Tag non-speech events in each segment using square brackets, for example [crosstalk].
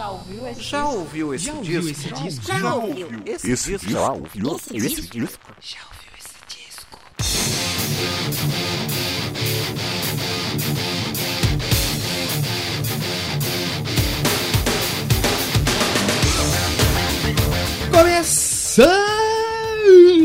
Já ouviu esse Já disco? ouviu esse Já disco? ouviu esse disco? Já ouviu. Esse, Esse disco? já ouviu Esse esse disco? disco? Já ouviu esse disco?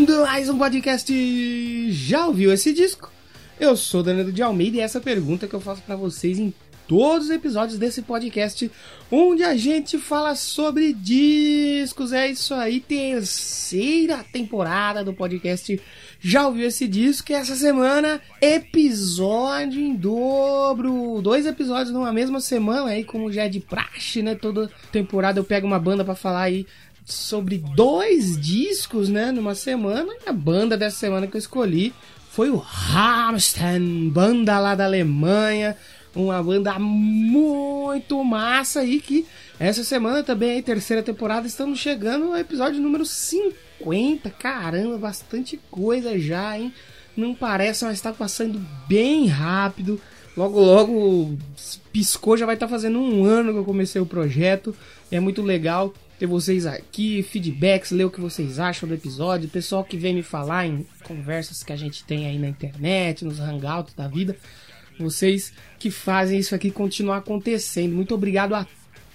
Começando mais um podcast. Já ouviu esse disco? Eu sou Danilo de Almeida e essa pergunta que eu faço pra vocês em todos os episódios desse podcast, onde a gente fala sobre discos. É isso aí, terceira temporada do podcast. Já ouviu esse disco? E essa semana, episódio em dobro. Dois episódios numa mesma semana, aí, como já é de praxe, né? Toda temporada eu pego uma banda pra falar aí sobre dois discos, né, numa semana. E a banda dessa semana que eu escolhi foi o Rammstein, banda lá da Alemanha, uma banda muito massa aí que essa semana também aí terceira temporada estamos chegando ao episódio número 50. Caramba, bastante coisa já, hein? Não parece, mas está passando bem rápido. Logo, logo, piscou, já vai estar fazendo um ano que eu comecei o projeto. É muito legal ter vocês aqui, feedbacks, ler o que vocês acham do episódio, pessoal que vem me falar em conversas que a gente tem aí na internet, nos hangouts da vida. Vocês que fazem isso aqui continuar acontecendo. Muito obrigado a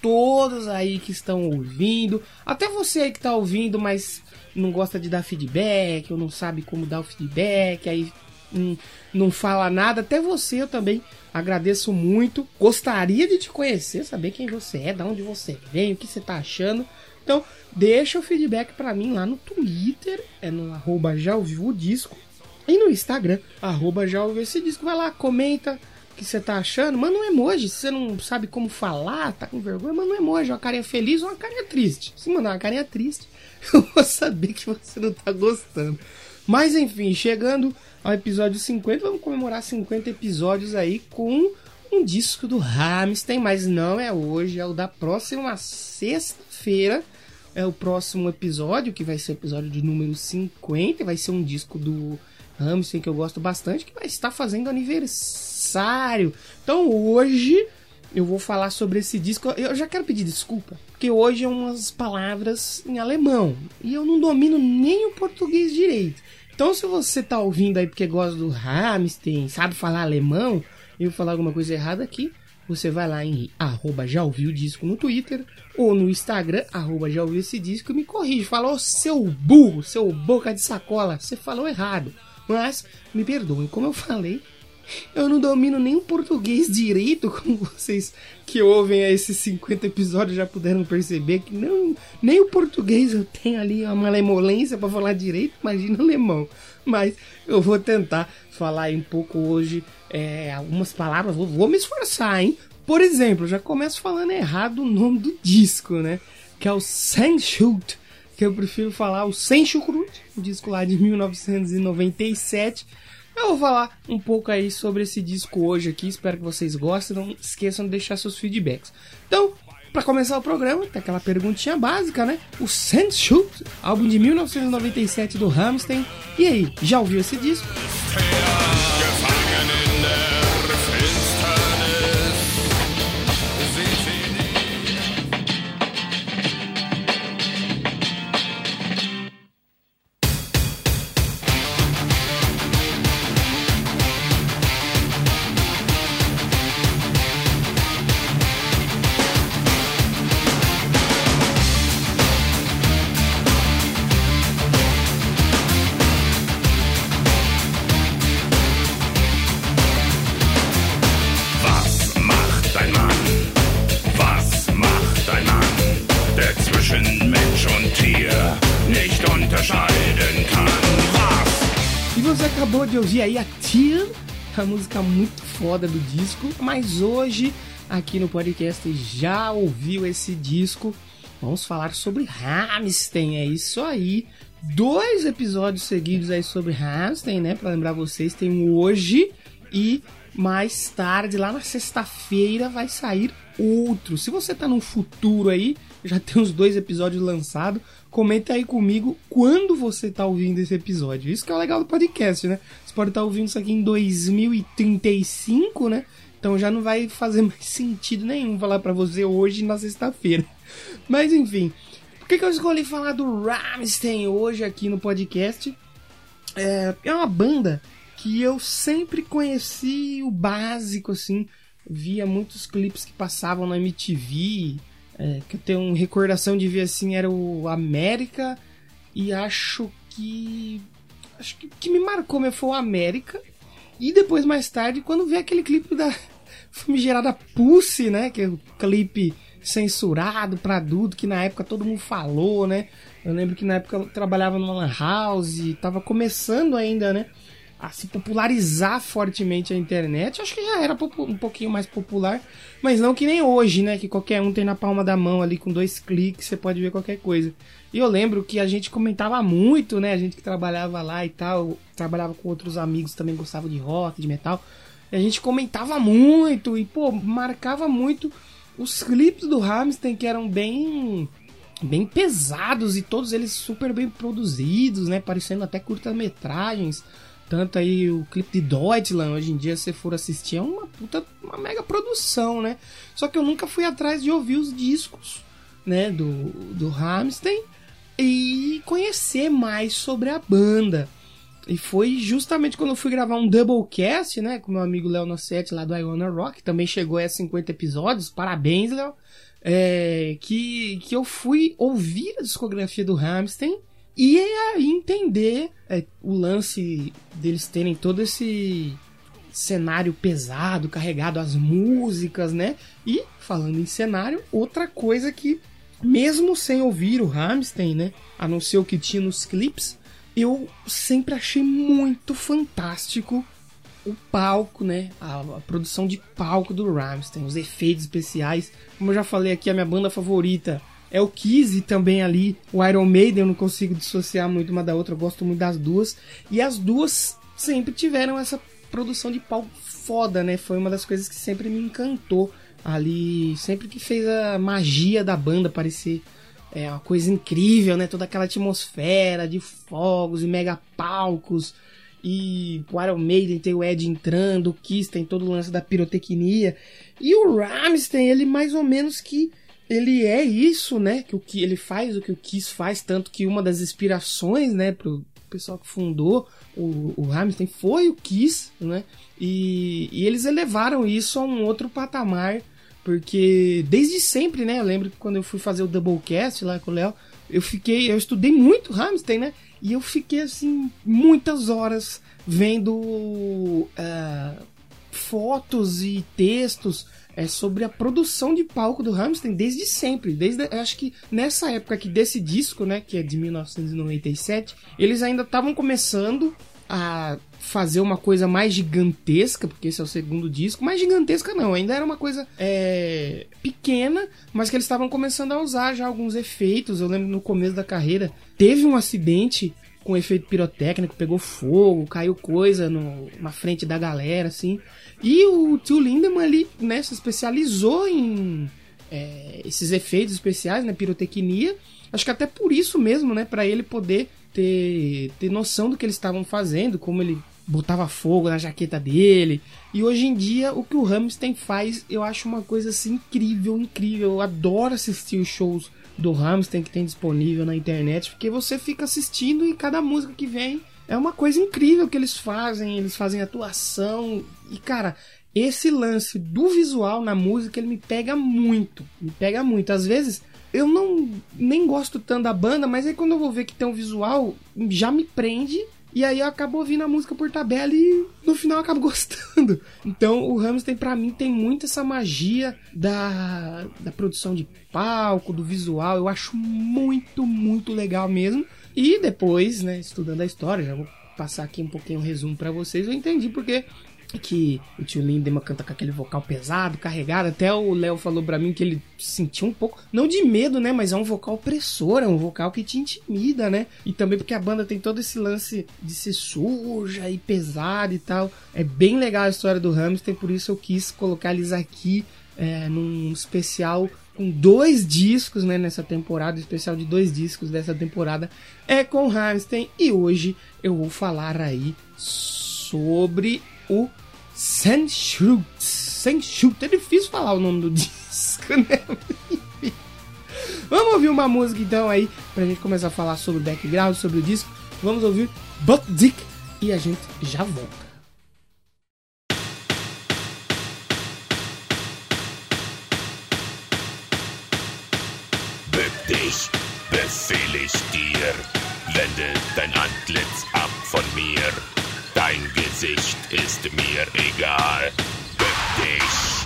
todos aí que estão ouvindo. Até você aí que está ouvindo, mas não gosta de dar feedback, ou não sabe como dar o feedback, aí não, não fala nada. Até você eu também agradeço muito. Gostaria de te conhecer, saber quem você é, de onde você vem, o que você tá achando. Então, deixa o feedback pra mim lá no Twitter, é no arroba já ouviu o disco. E no Instagram, arroba já ouviu esse disco. Vai lá, comenta o que você tá achando. Manda um emoji. Se você não sabe como falar, tá com vergonha, manda um emoji. Uma carinha feliz ou uma carinha triste. Se mandar uma carinha triste, [laughs] eu vou saber que você não tá gostando. Mas enfim, chegando ao episódio 50, vamos comemorar 50 episódios aí com um disco do Rammstein, mas não é hoje, é o da próxima sexta-feira. É o próximo episódio, que vai ser o episódio de número 50, vai ser um disco do Rammstein que eu gosto bastante, que vai estar fazendo aniversário. Então hoje eu vou falar sobre esse disco. Eu já quero pedir desculpa, porque hoje é umas palavras em alemão e eu não domino nem o português direito. Então, se você tá ouvindo aí porque gosta do Rammstein, sabe falar alemão, e eu falar alguma coisa errada aqui, você vai lá em arroba já ouviu o disco no Twitter ou no Instagram, arroba já ouviu esse disco e me corrige. Falou seu burro, seu boca de sacola, você falou errado. Mas me perdoem, como eu falei, eu não domino nem o português direito, como vocês que ouvem esses 50 episódios já puderam perceber que não, nem o português eu tenho ali uma malemolência para falar direito, imagina alemão. Mas eu vou tentar falar um pouco hoje é, algumas palavras, vou, vou me esforçar, hein? Por exemplo, já começo falando errado o nome do disco, né? Que é o Senschult, que eu prefiro falar o Senschult, o disco lá de 1997. Eu vou falar um pouco aí sobre esse disco hoje aqui, espero que vocês gostem, não esqueçam de deixar seus feedbacks. Então, para começar o programa, tem aquela perguntinha básica, né? O Senschult, álbum de 1997 do Rammstein. E aí, já ouviu esse disco? Ouvir aí a Tear, a música muito foda do disco, mas hoje aqui no podcast já ouviu esse disco. Vamos falar sobre Rammstein, é isso aí. Dois episódios seguidos aí sobre Rammstein, né? Pra lembrar vocês, tem um hoje e mais tarde, lá na sexta-feira, vai sair outro. Se você tá no futuro aí, já tem os dois episódios lançados. Comenta aí comigo quando você tá ouvindo esse episódio. Isso que é o legal do podcast, né? Você pode estar ouvindo isso aqui em 2035, né? Então já não vai fazer [laughs] mais sentido nenhum falar para você hoje na sexta-feira. Mas enfim, por que, que eu escolhi falar do Rammstein hoje aqui no podcast? É, é uma banda que eu sempre conheci o básico, assim. Via muitos clipes que passavam na MTV. É, que eu tenho uma recordação de ver assim, era o América. E acho que. Acho que que me marcou mesmo foi o América. E depois, mais tarde, quando vi aquele clipe da [laughs] famigerada Pussy, né? Que é o clipe censurado para adulto, que na época todo mundo falou, né? Eu lembro que na época eu trabalhava numa lan house, tava começando ainda, né? A se popularizar fortemente a internet. Acho que já era um pouquinho mais popular, mas não que nem hoje, né? Que qualquer um tem na palma da mão ali com dois cliques, você pode ver qualquer coisa. E eu lembro que a gente comentava muito, né? A gente que trabalhava lá e tal, trabalhava com outros amigos também gostava de rock, de metal. A gente comentava muito e, pô, marcava muito os clipes do Hamilton que eram bem bem pesados e todos eles super bem produzidos, né? Parecendo até curta-metragens. Tanto aí o clipe de Deutschland, hoje em dia, se for assistir, é uma puta, uma mega produção, né? Só que eu nunca fui atrás de ouvir os discos, né, do, do Rammstein e conhecer mais sobre a banda. E foi justamente quando eu fui gravar um Doublecast, né, com meu amigo Léo Nossetti lá do Iona Rock, também chegou a 50 episódios, parabéns, Léo, é, que, que eu fui ouvir a discografia do Hamstein e aí entender é, o lance deles terem todo esse cenário pesado, carregado, as músicas, né? E, falando em cenário, outra coisa que, mesmo sem ouvir o Hamstein, né, a não ser o que tinha nos clipes, eu sempre achei muito fantástico o palco, né? A, a, produção de palco do Rammstein, os efeitos especiais. Como eu já falei aqui, a minha banda favorita é o Kiss e também ali o Iron Maiden. Eu não consigo dissociar muito uma da outra, eu gosto muito das duas. E as duas sempre tiveram essa produção de palco foda, né? Foi uma das coisas que sempre me encantou ali, sempre que fez a magia da banda parecer é uma coisa incrível, né? Toda aquela atmosfera de fogos e mega palcos. E o Iron Maiden tem o Ed entrando, o Kiss tem todo o lance da pirotecnia. E o Rammstein, ele mais ou menos que ele é isso, né? Que o que ele faz, o que o Kiss faz, tanto que uma das inspirações, né, pro pessoal que fundou o, o foi o Kiss, né? E, e eles elevaram isso a um outro patamar porque desde sempre, né? Eu lembro que quando eu fui fazer o Doublecast lá com o Léo, eu fiquei, eu estudei muito Hamilton, né? E eu fiquei assim muitas horas vendo uh, fotos e textos é, sobre a produção de palco do Hamilton desde sempre. Desde acho que nessa época aqui desse disco, né, que é de 1997, eles ainda estavam começando a fazer uma coisa mais gigantesca, porque esse é o segundo disco, mais gigantesca não, ainda era uma coisa é, pequena, mas que eles estavam começando a usar já alguns efeitos. Eu lembro no começo da carreira, teve um acidente com efeito pirotécnico, pegou fogo, caiu coisa no, na frente da galera, assim. E o tio Lindemann, ele né, se especializou em é, esses efeitos especiais, né, pirotecnia. Acho que até por isso mesmo, né, para ele poder ter, ter noção do que eles estavam fazendo, como ele botava fogo na jaqueta dele. E hoje em dia, o que o Hamilton faz, eu acho uma coisa assim incrível, incrível. Eu adoro assistir os shows do Hamilton que tem disponível na internet, porque você fica assistindo e cada música que vem é uma coisa incrível que eles fazem. Eles fazem atuação. E cara, esse lance do visual na música, ele me pega muito. Me pega muito. Às vezes eu não nem gosto tanto da banda, mas aí quando eu vou ver que tem um visual, já me prende. E aí eu acabo ouvindo a música por tabela e no final eu acabo [laughs] gostando. Então o Hamilton para mim tem muito essa magia da, da produção de palco, do visual. Eu acho muito, muito legal mesmo. E depois, né, estudando a história, já vou passar aqui um pouquinho um resumo para vocês, eu entendi porque que o tio Lindemann canta com aquele vocal pesado, carregado. Até o Léo falou para mim que ele sentiu um pouco, não de medo, né? Mas é um vocal opressor, é um vocal que te intimida, né? E também porque a banda tem todo esse lance de ser suja e pesada e tal. É bem legal a história do Hamilton, por isso eu quis colocar eles aqui é, num especial com dois discos, né, nessa temporada, especial de dois discos dessa temporada, é com Hamilton. E hoje eu vou falar aí sobre o Sandshruts. Shoot. É difícil falar o nome do [laughs] disco, né? Vamos ouvir uma música então aí, pra gente começar a falar sobre o background, sobre o disco. Vamos ouvir Buck Dick e a gente já volta. Wende dein Antlitz ab von mir. Dein Gesicht ist mir egal. Bück dich.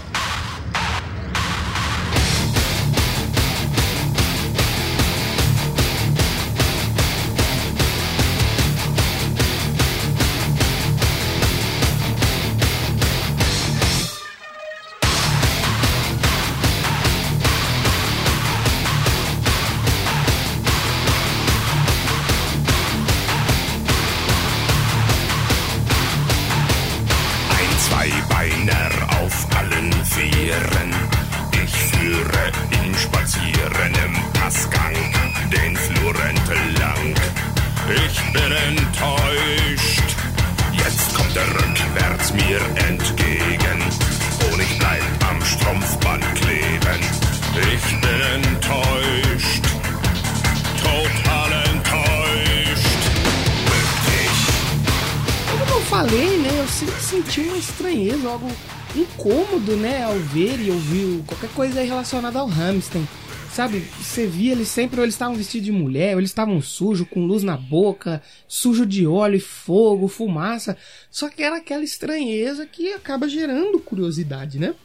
Falei, né? Eu sempre senti uma estranheza, algo incômodo, né? Ao ver e ouvir qualquer coisa relacionada ao Hamilton. Sabe, você via eles sempre, ou eles estavam vestidos de mulher, ou eles estavam sujos, com luz na boca, sujo de óleo e fogo, fumaça. Só que era aquela estranheza que acaba gerando curiosidade, né?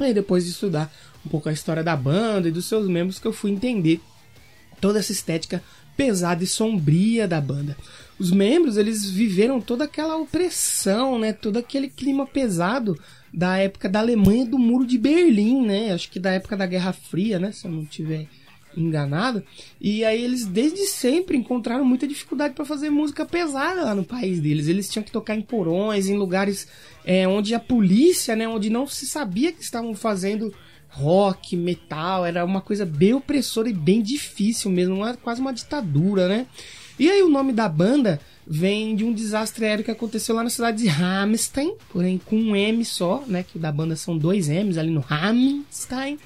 Aí depois de estudar um pouco a história da banda e dos seus membros que eu fui entender toda essa estética pesada e sombria da banda. Os membros, eles viveram toda aquela opressão, né? Todo aquele clima pesado da época da Alemanha do Muro de Berlim, né? Acho que da época da Guerra Fria, né? Se eu não tiver enganado. E aí eles desde sempre encontraram muita dificuldade para fazer música pesada lá no país deles. Eles tinham que tocar em porões, em lugares é, onde a polícia, né? Onde não se sabia que estavam fazendo rock, metal, era uma coisa bem opressora e bem difícil mesmo, uma, quase uma ditadura, né? E aí o nome da banda vem de um desastre aéreo que aconteceu lá na cidade de Ramstein, porém com um M só, né? Que da banda são dois M's ali no Ramstein.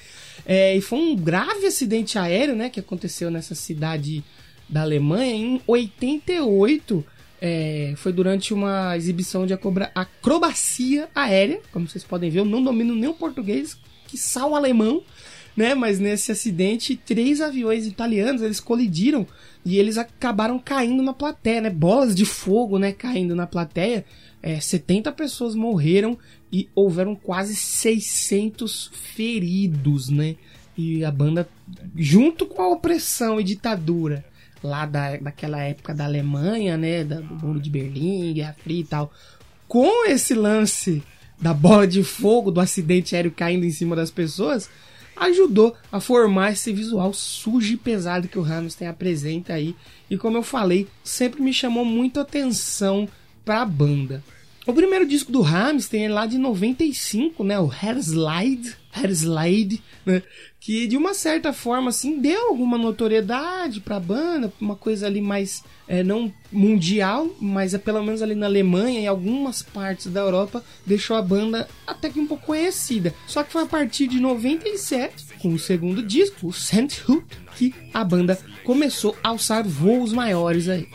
É, e foi um grave acidente aéreo, né? Que aconteceu nessa cidade da Alemanha em 88. É, foi durante uma exibição de acrobacia aérea. Como vocês podem ver, eu não domino nem o português, que o alemão, né? Mas nesse acidente, três aviões italianos eles colidiram e eles acabaram caindo na plateia, né? Bolas de fogo, né? Caindo na plateia. É, 70 pessoas morreram e houveram quase 600 feridos, né? E a banda, junto com a opressão e ditadura lá da, daquela época da Alemanha, né? Da, do Muro de Berlim, Guerra Fria e tal, com esse lance da bola de fogo, do acidente aéreo caindo em cima das pessoas, ajudou a formar esse visual sujo e pesado que o Hamilton apresenta aí. E como eu falei, sempre me chamou muito atenção para a banda. O primeiro disco do Hamilton é lá de 95, né? O Hair Slide, Hair Slide, né? Que de uma certa forma, assim, deu alguma notoriedade pra banda, uma coisa ali mais, é, não mundial, mas é pelo menos ali na Alemanha e algumas partes da Europa, deixou a banda até que um pouco conhecida. Só que foi a partir de 97, com o segundo disco, o Sandhoot, que a banda começou a alçar voos maiores aí.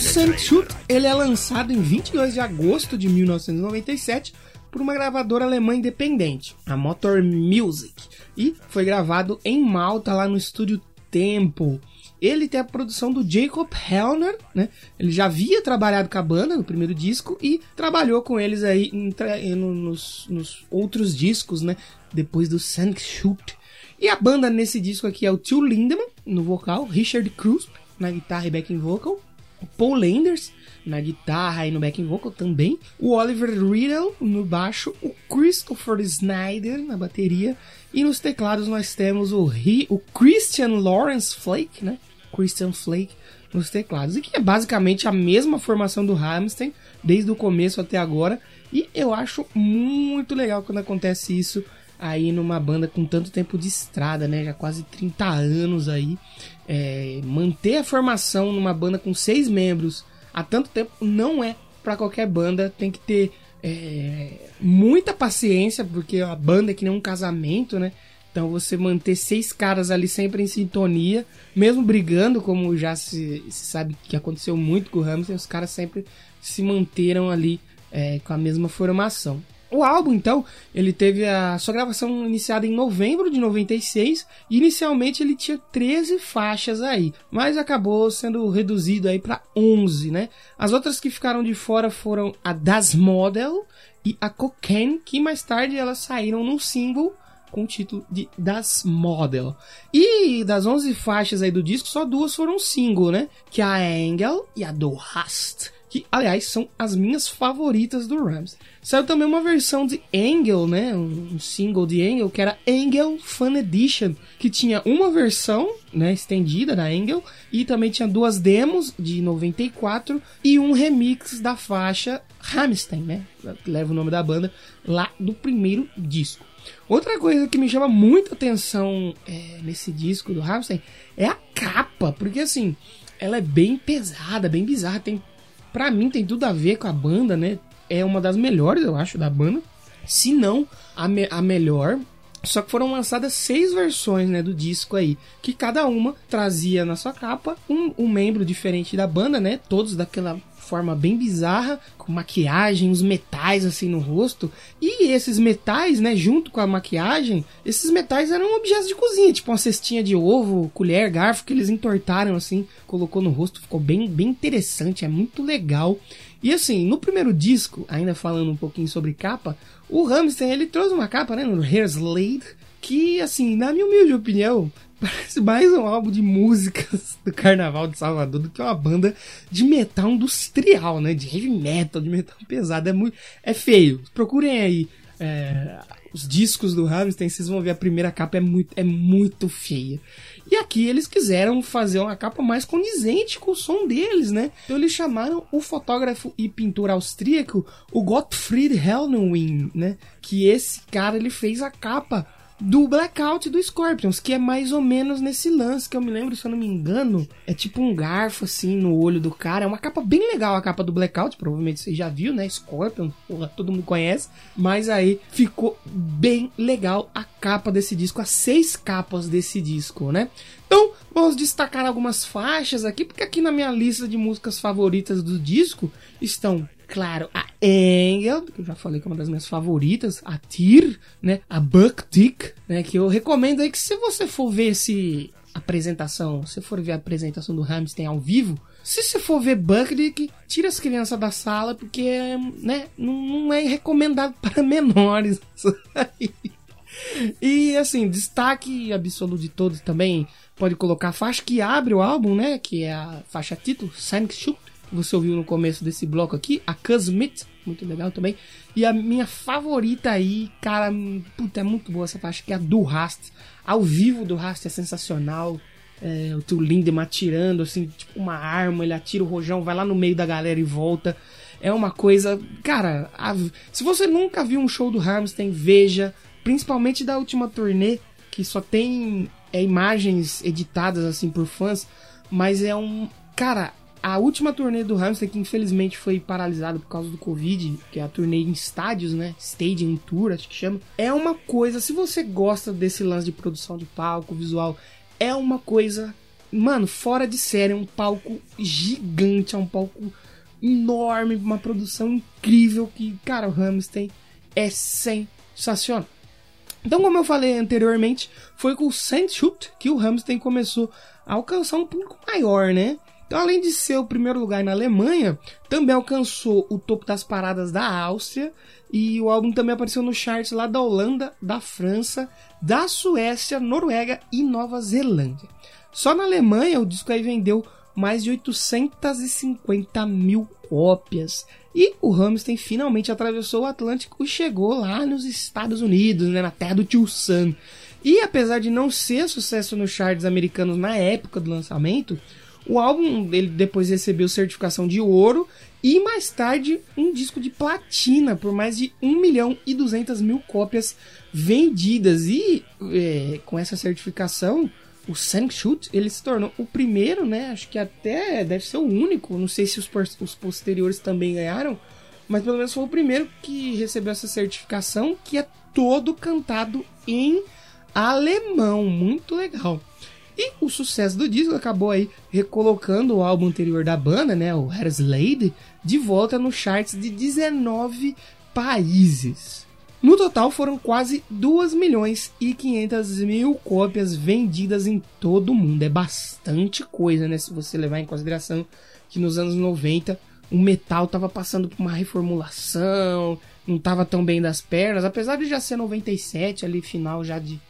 Sandshut, ele é lançado em 22 de agosto de 1997 por uma gravadora alemã independente, a Motor Music, e foi gravado em Malta, lá no estúdio Temple. Ele tem a produção do Jacob Hellner, né? Ele já havia trabalhado com a banda no primeiro disco e trabalhou com eles aí em, nos, nos, outros discos, né? Depois do Sandshut. E a banda nesse disco aqui é o Tio Lindemann no vocal, Richard Krusp na guitarra e backing vocal, Paul Landers na guitarra e no backing vocal também, o Oliver Riddle no baixo, o Christopher Snyder na bateria e nos teclados nós temos o, o Christian Lawrence Flake, né? Christian Flake nos teclados, e que é basicamente a mesma formação do Hamilton desde o começo até agora, e eu acho muito legal quando acontece isso aí numa banda com tanto tempo de estrada, né? Já quase 30 anos aí. É, manter a formação numa banda com seis membros há tanto tempo não é para qualquer banda. Tem que ter é, muita paciência, porque a banda é que nem um casamento, né? Então você manter seis caras ali sempre em sintonia, mesmo brigando, como já se, se sabe que aconteceu muito com o Hamilton, os caras sempre se manteram ali é, com a mesma formação. O álbum, então, ele teve a sua gravação iniciada em novembro de 96 e inicialmente ele tinha 13 faixas aí, mas acabou sendo reduzido aí para 11, né? As outras que ficaram de fora foram a Das Model e a Cocaine, que mais tarde elas saíram num single com o título de Das Model. E das 11 faixas aí do disco, só duas foram single, né? Que é a Angel e a Do Hast que aliás são as minhas favoritas do Rams. Saiu também uma versão de Angel, né, um single de Angel que era Angel Fun Edition, que tinha uma versão, né, estendida da Angel e também tinha duas demos de 94 e um remix da faixa Hamstein, né, leva o nome da banda lá do primeiro disco. Outra coisa que me chama muita atenção é, nesse disco do Hamstein é a capa, porque assim, ela é bem pesada, bem bizarra, tem Pra mim tem tudo a ver com a banda, né? É uma das melhores, eu acho, da banda. Se não a, me a melhor. Só que foram lançadas seis versões né, do disco aí, que cada uma trazia na sua capa um, um membro diferente da banda, né? Todos daquela forma bem bizarra, com maquiagem, os metais assim no rosto. E esses metais, né, junto com a maquiagem, esses metais eram objetos de cozinha, tipo uma cestinha de ovo, colher, garfo que eles entortaram assim, colocou no rosto, ficou bem bem interessante, é muito legal. E assim, no primeiro disco, ainda falando um pouquinho sobre capa, o Hamster ele trouxe uma capa, né, no Hair que assim, na minha humilde opinião, Parece mais um álbum de músicas do Carnaval de Salvador do que uma banda de metal industrial, né? De heavy metal, de metal pesado. É, muito, é feio. Procurem aí é, os discos do Rammstein, vocês vão ver a primeira capa é muito, é muito feia. E aqui eles quiseram fazer uma capa mais condizente com o som deles, né? Então eles chamaram o fotógrafo e pintor austríaco, o Gottfried Hellnwin, né? Que esse cara ele fez a capa do Blackout do Scorpions, que é mais ou menos nesse lance, que eu me lembro, se eu não me engano, é tipo um garfo assim no olho do cara. É uma capa bem legal a capa do Blackout, provavelmente você já viu, né? Scorpion, porra, todo mundo conhece. Mas aí ficou bem legal a capa desse disco, as seis capas desse disco, né? Então, vamos destacar algumas faixas aqui, porque aqui na minha lista de músicas favoritas do disco estão claro, a Engel, que eu já falei que é uma das minhas favoritas, a Tyr, né, a Buck Dick, né, que eu recomendo aí que se você for ver esse apresentação, se for ver a apresentação do Hamilton ao vivo, se você for ver Buck Dick, tira as crianças da sala, porque, né, não é recomendado [laughs] para menores. e assim, destaque absoluto de todos também pode colocar a faixa que abre o álbum, né? Que é a faixa título, Sonic Shoot você ouviu no começo desse bloco aqui, a Cosmit, muito legal também. E a minha favorita aí, cara, puta, é muito boa essa faixa, que é a do Rast. Ao vivo do Rast é sensacional. É, o tio Lindemann atirando, assim, tipo uma arma, ele atira o rojão, vai lá no meio da galera e volta. É uma coisa. Cara, a, se você nunca viu um show do Hamstein, veja. Principalmente da última turnê, que só tem é, imagens editadas assim por fãs. Mas é um. Cara, a última turnê do Hamster, que infelizmente foi paralisada por causa do Covid, que é a turnê em estádios, né? Stadium Tour, acho que chama. É uma coisa, se você gosta desse lance de produção de palco, visual, é uma coisa mano, fora de série, é um palco gigante, é um palco enorme, uma produção incrível que, cara, o Ramstein é sensacional. Então, como eu falei anteriormente, foi com o Sandshut que o Ramstein começou a alcançar um público maior, né? Então, além de ser o primeiro lugar na Alemanha, também alcançou o topo das paradas da Áustria e o álbum também apareceu no charts lá da Holanda, da França, da Suécia, Noruega e Nova Zelândia. Só na Alemanha o disco aí vendeu mais de 850 mil cópias. E o Hamilton finalmente atravessou o Atlântico e chegou lá nos Estados Unidos, né, na terra do tio Sam. E apesar de não ser sucesso nos charts americanos na época do lançamento, o álbum ele depois recebeu certificação de ouro e mais tarde um disco de platina por mais de 1 milhão e 200 mil cópias vendidas. E é, com essa certificação, o Shoot ele se tornou o primeiro, né? Acho que até deve ser o único. Não sei se os, os posteriores também ganharam, mas pelo menos foi o primeiro que recebeu essa certificação, que é todo cantado em alemão. Muito legal. E o sucesso do disco acabou aí recolocando o álbum anterior da banda, né, o Lady, de volta nos charts de 19 países. No total foram quase 2 milhões e 500 mil cópias vendidas em todo o mundo. É bastante coisa, né? Se você levar em consideração que nos anos 90 o metal estava passando por uma reformulação, não estava tão bem das pernas, apesar de já ser 97 ali, final já de,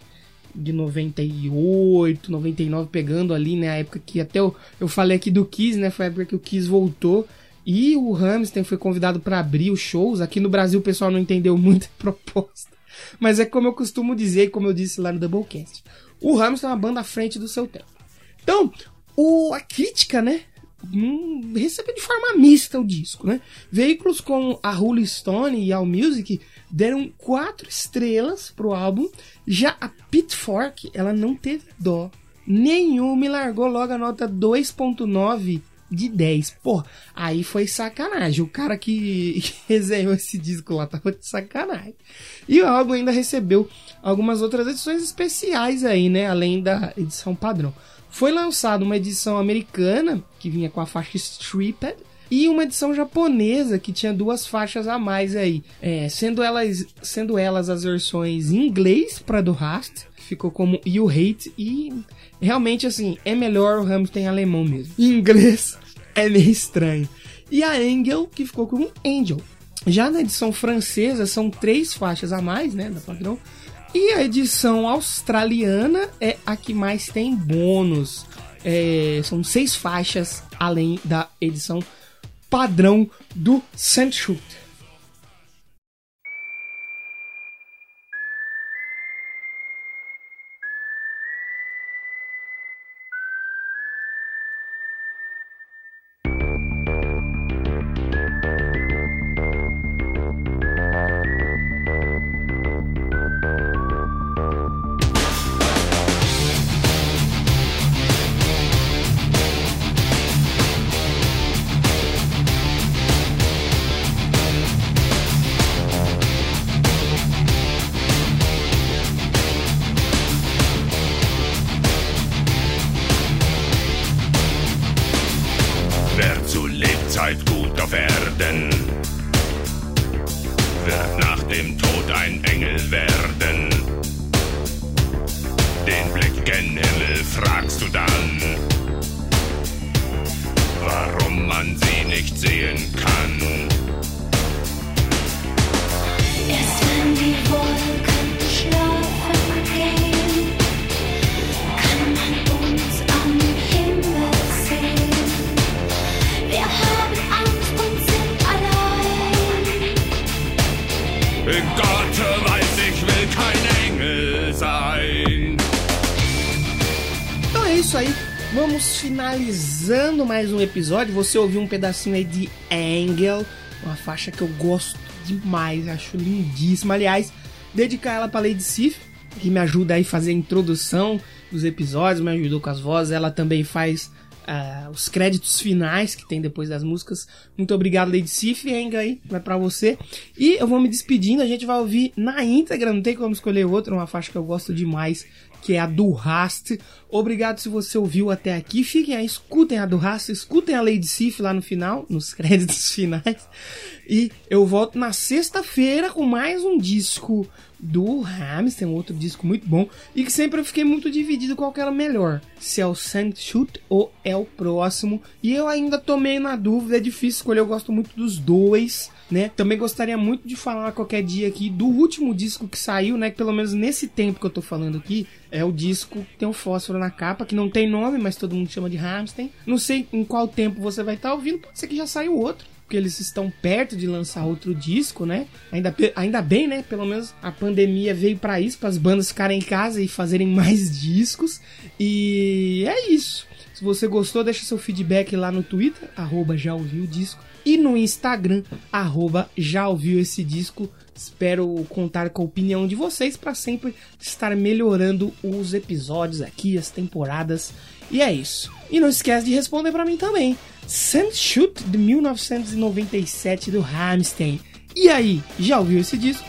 de 98, 99, pegando ali, né? A época que até eu, eu falei aqui do Kiss, né? Foi a época que o Kiss voltou. E o Hamilton foi convidado para abrir os shows. Aqui no Brasil o pessoal não entendeu muito a [laughs] proposta. Mas é como eu costumo dizer, como eu disse lá no Doublecast. O Hamilton é uma banda à frente do seu tempo. Então, o, a crítica, né? Recebeu de forma mista o disco, né? Veículos como a Rolling Stone e a Music deram quatro estrelas pro álbum. Já a Pitchfork, ela não teve dó nenhuma e largou logo a nota 2.9 de 10. Pô, aí foi sacanagem. O cara que, [laughs] que resenhou esse disco lá tava de sacanagem. E o álbum ainda recebeu algumas outras edições especiais aí, né? Além da edição padrão. Foi lançada uma edição americana, que vinha com a faixa Stripped, e uma edição japonesa que tinha duas faixas a mais aí, é, sendo elas sendo elas as versões em inglês para do Rast, ficou como You Hate e realmente assim é melhor o em alemão mesmo. Em inglês é meio estranho. E a Angel que ficou como Angel. Já na edição francesa são três faixas a mais, né, da padrão. E a edição australiana é a que mais tem bônus. É, são seis faixas além da edição padrão do Sandshooter. Finalizando mais um episódio, você ouviu um pedacinho aí de Angel, uma faixa que eu gosto demais, acho lindíssima. Aliás, dedicar ela para Lady Sif, que me ajuda aí a fazer a introdução dos episódios, me ajudou com as vozes. Ela também faz uh, os créditos finais que tem depois das músicas. Muito obrigado, Lady Sif. Angel aí, vai para você. E eu vou me despedindo, a gente vai ouvir na íntegra, não tem como escolher outra, uma faixa que eu gosto demais que é a do Rast. Obrigado se você ouviu até aqui. Fiquem aí, escutem a do Rast, escutem a Lady Sif lá no final, nos [laughs] créditos finais. E eu volto na sexta-feira com mais um disco do Hamilton, um outro disco muito bom. E que sempre eu fiquei muito dividido qual que era melhor. Se é o Shoot ou é o próximo. E eu ainda tô meio na dúvida, é difícil escolher, eu gosto muito dos dois. Né? Também gostaria muito de falar qualquer dia aqui do último disco que saiu, né? Que pelo menos nesse tempo que eu tô falando aqui, é o disco que tem o fósforo na capa, que não tem nome, mas todo mundo chama de Hamstein. Não sei em qual tempo você vai estar tá ouvindo, pode ser que já saiu outro porque eles estão perto de lançar outro disco, né? Ainda, ainda bem, né? Pelo menos a pandemia veio para isso, para as bandas ficarem em casa e fazerem [laughs] mais discos. E é isso. Se você gostou, deixa seu feedback lá no Twitter, arroba já ouviu o disco, e no Instagram, arroba já ouviu esse disco. Espero contar com a opinião de vocês para sempre estar melhorando os episódios aqui, as temporadas. E é isso. E não esquece de responder para mim também. Sand Shoot de 1997 do Hamstein. E aí, já ouviu esse disco?